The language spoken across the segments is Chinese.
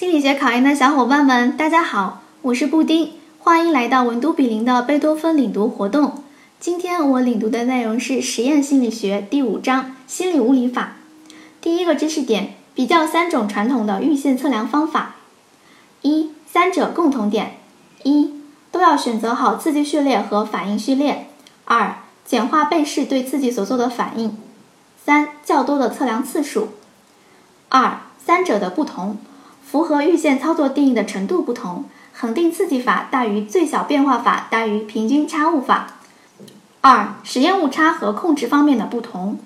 心理学考研的小伙伴们，大家好，我是布丁，欢迎来到文都比邻的贝多芬领读活动。今天我领读的内容是实验心理学第五章心理物理法。第一个知识点，比较三种传统的阈限测量方法。一、三者共同点：一、都要选择好刺激序列和反应序列；二、简化被试对刺激所做的反应；三、较多的测量次数。二、三者的不同，符合阈限操作定义的程度不同。恒定刺激法大于最小变化法大于平均差误法。二、实验误差和控制方面的不同。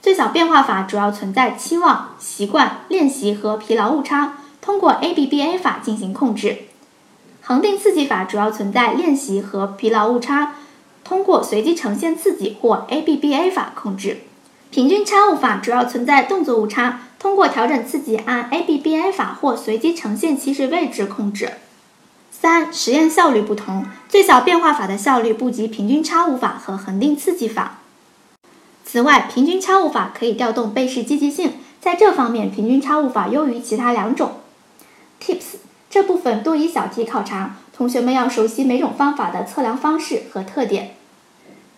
最小变化法主要存在期望、习惯、练习和疲劳误差，通过 ABBA 法进行控制。恒定刺激法主要存在练习和疲劳误差，通过随机呈现刺激或 ABBA 法控制。平均差误法主要存在动作误差，通过调整刺激按 ABBA 法或随机呈现起始位置控制。三、实验效率不同，最小变化法的效率不及平均差误法和恒定刺激法。此外，平均差误法可以调动被试积极性，在这方面，平均差误法优于其他两种。Tips 这部分多以小题考察，同学们要熟悉每种方法的测量方式和特点。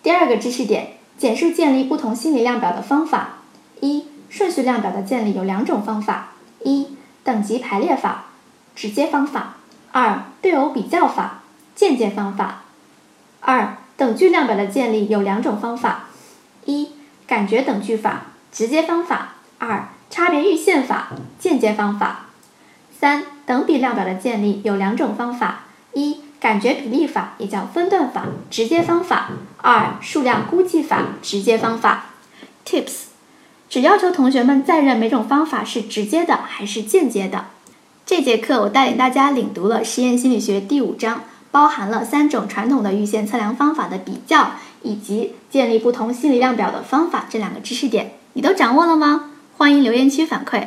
第二个知识点，简述建立不同心理量表的方法。一、顺序量表的建立有两种方法：一、等级排列法，直接方法；二、对偶比较法，间接方法。二、等距量表的建立有两种方法：一、感觉等距法，直接方法；二、差别阈限法，间接方法。三、等比量表的建立有两种方法：一、感觉比例法，也叫分段法，直接方法；二、数量估计法，直接方法。Tips 只要求同学们再认每种方法是直接的还是间接的。这节课我带领大家领读了实验心理学第五章，包含了三种传统的预先测量方法的比较，以及建立不同心理量表的方法这两个知识点，你都掌握了吗？欢迎留言区反馈。